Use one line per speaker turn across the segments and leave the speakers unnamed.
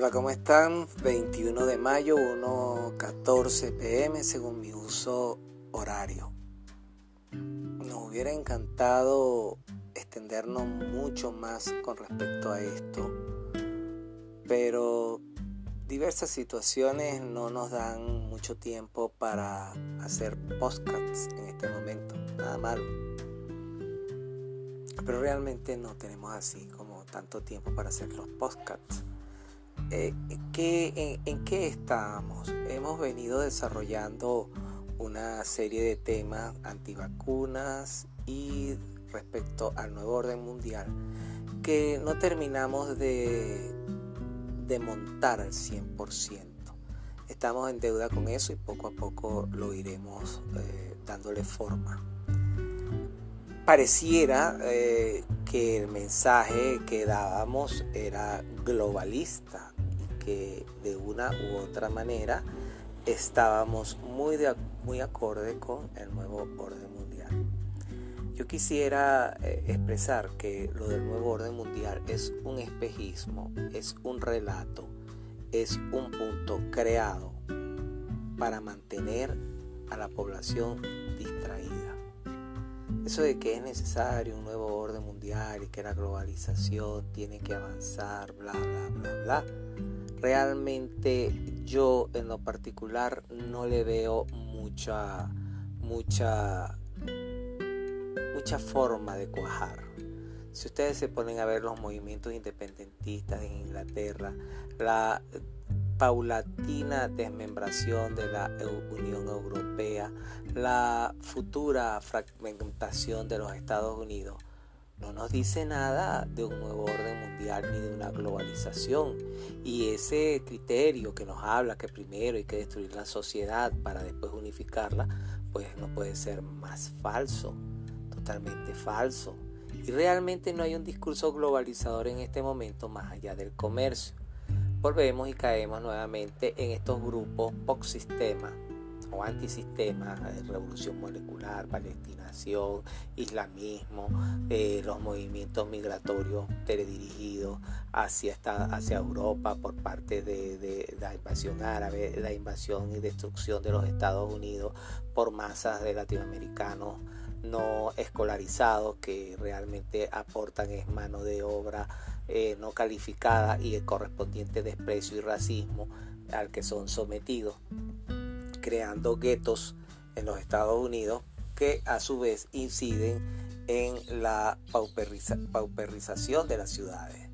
Hola, ¿cómo están? 21 de mayo, 1.14 pm según mi uso horario. Nos hubiera encantado extendernos mucho más con respecto a esto, pero diversas situaciones no nos dan mucho tiempo para hacer podcasts en este momento, nada malo. Pero realmente no tenemos así como tanto tiempo para hacer los podcasts. Eh, en, qué estamos? Hemos venido desarrollando una serie de temas antivacunas y respecto al nuevo orden mundial que no terminamos de, de montar al 100%. Estamos en deuda con eso y poco a poco lo iremos eh, dándole forma. Pareciera eh, que el mensaje que dábamos era globalista de una u otra manera estábamos muy, de, muy acorde con el nuevo orden mundial. Yo quisiera eh, expresar que lo del nuevo orden mundial es un espejismo, es un relato, es un punto creado para mantener a la población distraída. Eso de que es necesario un nuevo orden mundial y que la globalización tiene que avanzar, bla, bla, bla, bla, realmente yo en lo particular no le veo mucha mucha mucha forma de cuajar. Si ustedes se ponen a ver los movimientos independentistas en Inglaterra, la paulatina desmembración de la Unión Europea, la futura fragmentación de los Estados Unidos, no nos dice nada de un nuevo orden mundial ni de una globalización. Y ese criterio que nos habla que primero hay que destruir la sociedad para después unificarla, pues no puede ser más falso, totalmente falso. Y realmente no hay un discurso globalizador en este momento más allá del comercio. Volvemos y caemos nuevamente en estos grupos POC sistema o antisistema, revolución molecular, palestinación, islamismo, eh, los movimientos migratorios teledirigidos hacia, esta, hacia Europa por parte de, de, la invasión árabe, la invasión y destrucción de los Estados Unidos por masas de latinoamericanos no escolarizados que realmente aportan es mano de obra eh, no calificada y el correspondiente desprecio y racismo al que son sometidos creando guetos en los Estados Unidos que a su vez inciden en la pauperización de las ciudades,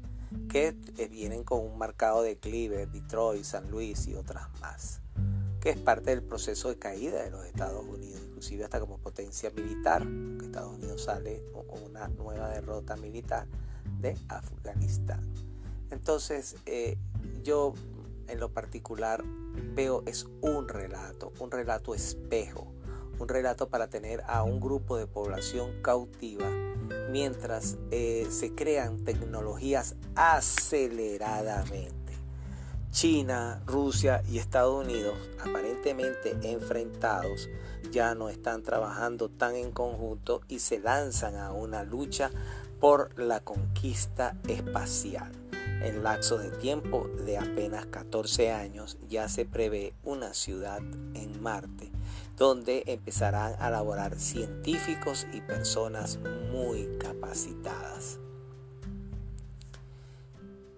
que eh, vienen con un marcado declive, Detroit, San Luis y otras más, que es parte del proceso de caída de los Estados Unidos, inclusive hasta como potencia militar, que Estados Unidos sale con una nueva derrota militar de Afganistán. Entonces, eh, yo en lo particular veo es un relato, un relato espejo, un relato para tener a un grupo de población cautiva mientras eh, se crean tecnologías aceleradamente. China, Rusia y Estados Unidos, aparentemente enfrentados, ya no están trabajando tan en conjunto y se lanzan a una lucha por la conquista espacial. En lapso de tiempo de apenas 14 años ya se prevé una ciudad en Marte donde empezarán a laborar científicos y personas muy capacitadas.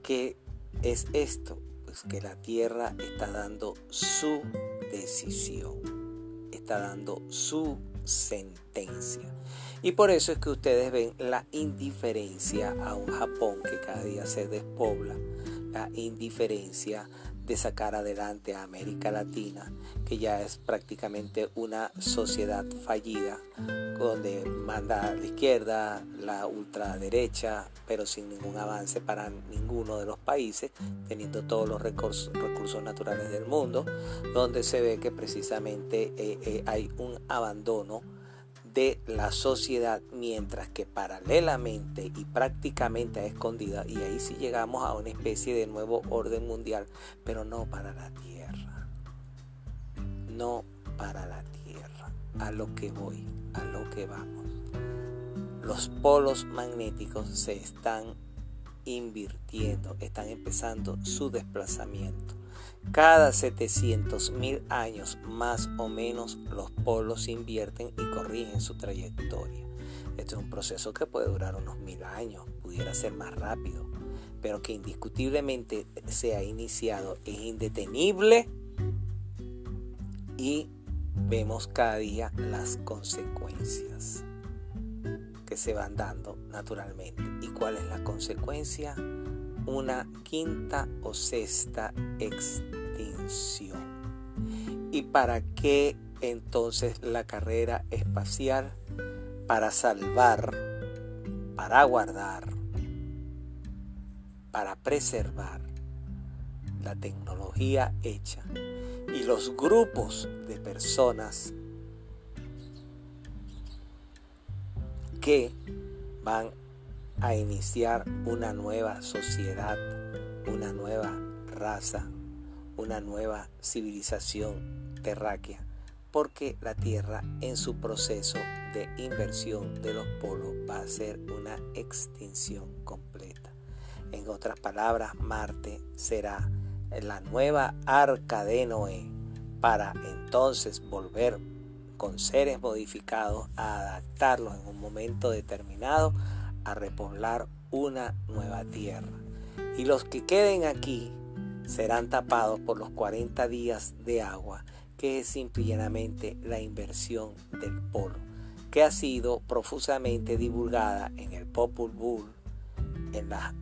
¿Qué es esto? Pues que la Tierra está dando su decisión, está dando su sentencia. Y por eso es que ustedes ven la indiferencia a un Japón que cada día se despobla, la indiferencia de sacar adelante a América Latina, que ya es prácticamente una sociedad fallida, donde manda la izquierda, la ultraderecha, pero sin ningún avance para ninguno de los países, teniendo todos los recursos, naturales del mundo, donde se ve que precisamente eh, eh, hay un abandono de la sociedad, mientras que paralelamente y prácticamente a escondida, y ahí sí llegamos a una especie de nuevo orden mundial, pero no para la Tierra, no para la Tierra, a lo que voy, a lo que vamos. Los polos magnéticos se están invirtiendo, están empezando su desplazamiento. Cada 700 mil años más o menos los polos invierten y corrigen su trayectoria. Este es un proceso que puede durar unos mil años, pudiera ser más rápido, pero que indiscutiblemente se ha iniciado, es indetenible y vemos cada día las consecuencias que se van dando naturalmente. ¿Y cuál es la consecuencia? Una quinta o sexta extinción. ¿Y para qué entonces la carrera espacial? Para salvar, para guardar, para preservar la tecnología hecha y los grupos de personas que van a iniciar una nueva sociedad, una nueva raza, una nueva civilización terráquea, porque la Tierra en su proceso de inversión de los polos va a ser una extinción completa. En otras palabras, Marte será la nueva arca de Noé para entonces volver con seres modificados a adaptarlos en un momento determinado a repoblar una nueva tierra. Y los que queden aquí serán tapados por los 40 días de agua, que es simplemente la inversión del polo, que ha sido profusamente divulgada en el Popul Bull, en las,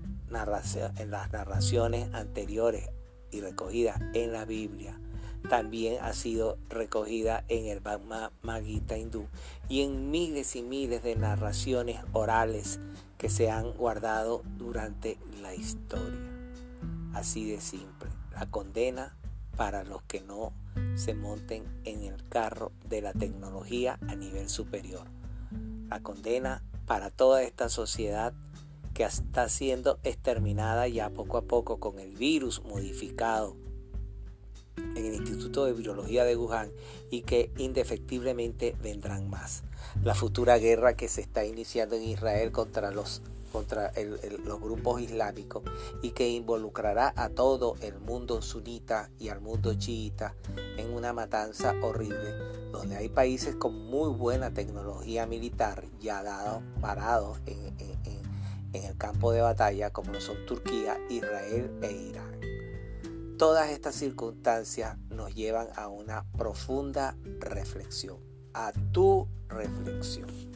narraciones anteriores y recogida en la Biblia, también ha sido recogida en el Bhagavad Gita hindú y en miles y miles de narraciones orales que se han guardado durante la historia. Así de simple, la condena para los que no se monten en el carro de la tecnología a nivel superior. La condena para toda esta sociedad que está siendo exterminada ya poco a poco con el virus modificado en el Instituto de Virología de Wuhan y que indefectiblemente vendrán más. La futura guerra que se está iniciando en Israel contra los contra los grupos islámicos y que involucrará a todo el mundo sunita y al mundo chiita en una matanza horrible, donde hay países con muy buena tecnología militar ya dados, parados en, el campo de batalla como lo son Turquía, Israel e Irán. Todas estas circunstancias nos llevan a una profunda reflexión, a tu reflexión.